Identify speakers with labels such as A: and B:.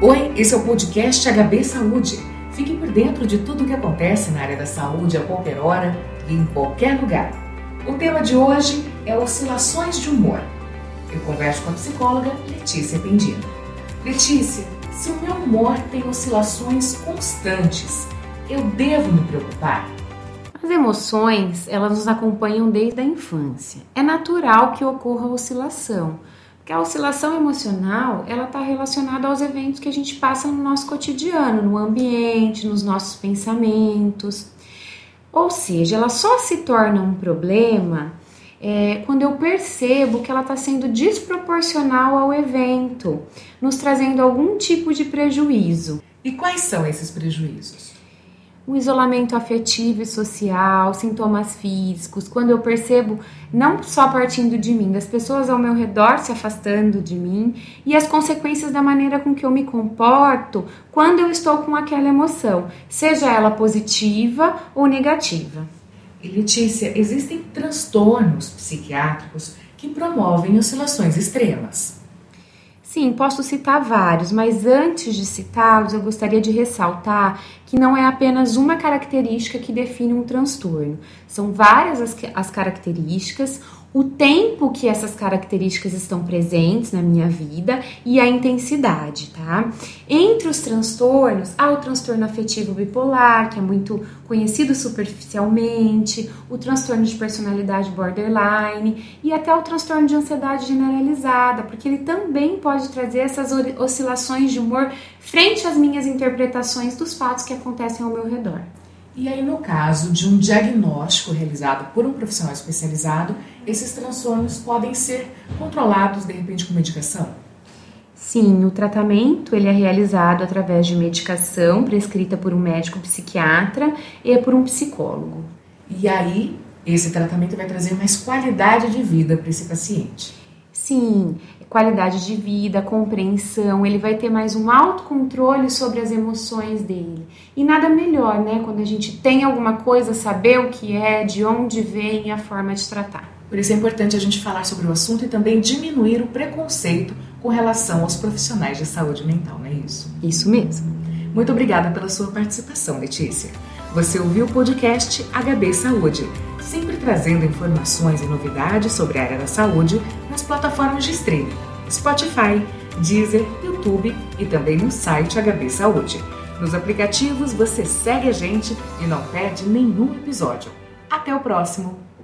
A: Oi, esse é o podcast HB Saúde. Fique por dentro de tudo o que acontece na área da saúde a qualquer hora e em qualquer lugar. O tema de hoje é oscilações de humor. Eu converso com a psicóloga Letícia Pendino. Letícia, se o meu humor tem oscilações constantes, eu devo me preocupar?
B: As emoções, elas nos acompanham desde a infância. É natural que ocorra oscilação, porque a oscilação emocional, ela está relacionada aos eventos que a gente passa no nosso cotidiano, no ambiente, nos nossos pensamentos. Ou seja, ela só se torna um problema é, quando eu percebo que ela está sendo desproporcional ao evento, nos trazendo algum tipo de prejuízo.
A: E quais são esses prejuízos?
B: O isolamento afetivo e social, sintomas físicos, quando eu percebo, não só partindo de mim, das pessoas ao meu redor se afastando de mim e as consequências da maneira com que eu me comporto quando eu estou com aquela emoção, seja ela positiva ou negativa.
A: E Letícia, existem transtornos psiquiátricos que promovem oscilações extremas.
B: Sim, posso citar vários, mas antes de citá-los, eu gostaria de ressaltar que não é apenas uma característica que define um transtorno. São várias as, as características, o tempo que essas características estão presentes na minha vida e a intensidade, tá? Entre os transtornos, há o transtorno afetivo bipolar, que é muito conhecido superficialmente, o transtorno de personalidade borderline e até o transtorno de ansiedade generalizada, porque ele também pode trazer essas oscilações de humor frente às minhas interpretações dos fatos que acontecem ao meu redor.
A: E aí, no caso de um diagnóstico realizado por um profissional especializado, esses transtornos podem ser controlados de repente com medicação?
B: Sim, o tratamento ele é realizado através de medicação prescrita por um médico psiquiatra e por um psicólogo.
A: E aí, esse tratamento vai trazer mais qualidade de vida para esse paciente.
B: Sim, qualidade de vida, compreensão, ele vai ter mais um autocontrole sobre as emoções dele. E nada melhor, né, quando a gente tem alguma coisa, saber o que é, de onde vem e a forma de tratar.
A: Por isso é importante a gente falar sobre o assunto e também diminuir o preconceito com relação aos profissionais de saúde mental, não é isso?
B: Isso mesmo.
A: Muito obrigada pela sua participação, Letícia. Você ouviu o podcast HB Saúde sempre trazendo informações e novidades sobre a área da saúde nas plataformas de streaming, Spotify, Deezer, YouTube e também no site HB Saúde. Nos aplicativos você segue a gente e não perde nenhum episódio. Até o próximo!